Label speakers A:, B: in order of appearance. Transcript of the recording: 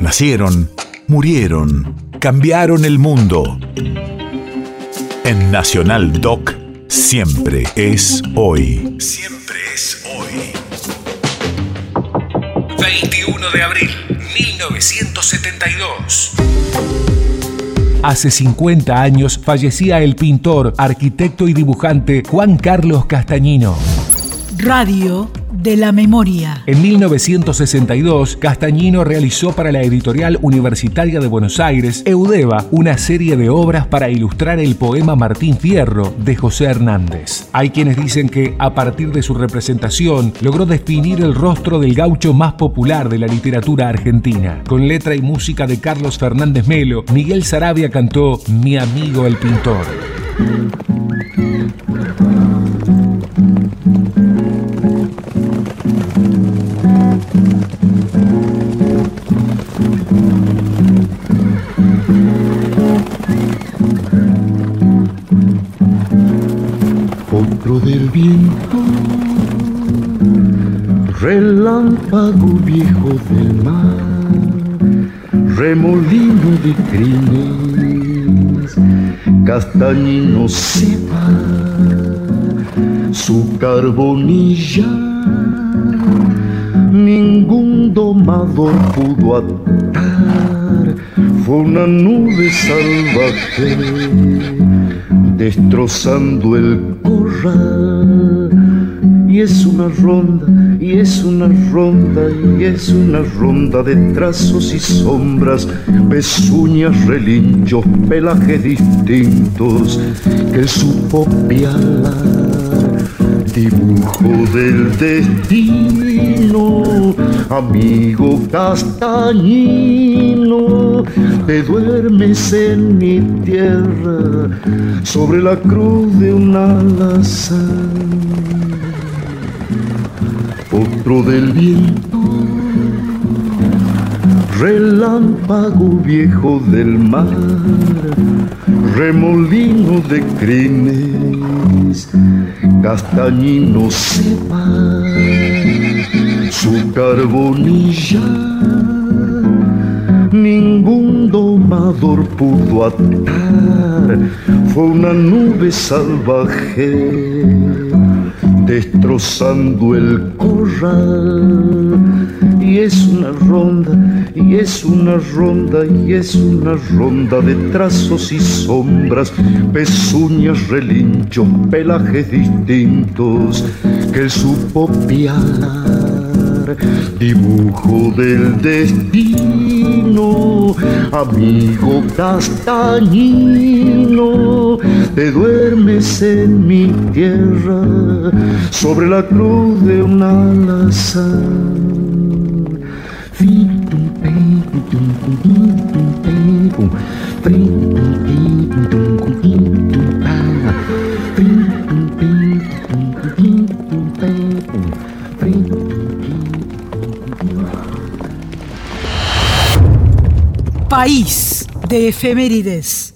A: Nacieron, murieron, cambiaron el mundo. En Nacional Doc, siempre es hoy.
B: Siempre es hoy. 21 de abril, 1972.
C: Hace 50 años fallecía el pintor, arquitecto y dibujante Juan Carlos Castañino.
D: Radio de la memoria.
C: En 1962, Castañino realizó para la editorial universitaria de Buenos Aires, Eudeva, una serie de obras para ilustrar el poema Martín Fierro de José Hernández. Hay quienes dicen que, a partir de su representación, logró definir el rostro del gaucho más popular de la literatura argentina. Con letra y música de Carlos Fernández Melo, Miguel Sarabia cantó Mi amigo el pintor.
E: Del viento, relámpago viejo del mar, remolino de crines, castañino sepa su carbonilla, ningún domador pudo atar, fue una nube salvaje destrozando el corral. Y es una ronda, y es una ronda, y es una ronda de trazos y sombras, pezuñas, relinchos, pelajes distintos que supo pialar. Dibujo del destino, amigo castañino, te duermes en mi tierra sobre la cruz de un alazán. Otro del viento, relámpago viejo del mar, remolino de crines, castañino sepa su carbonilla ningún domador pudo atar, fue una nube salvaje destrozando el corral. Y es una ronda, y es una ronda, y es una ronda de trazos y sombras, pezuñas, relinchos, pelajes distintos que él supo pialar, dibujo del destino, amigo castañino, te duermes en mi tierra sobre la cruz de un alazán.
D: País de efemérides.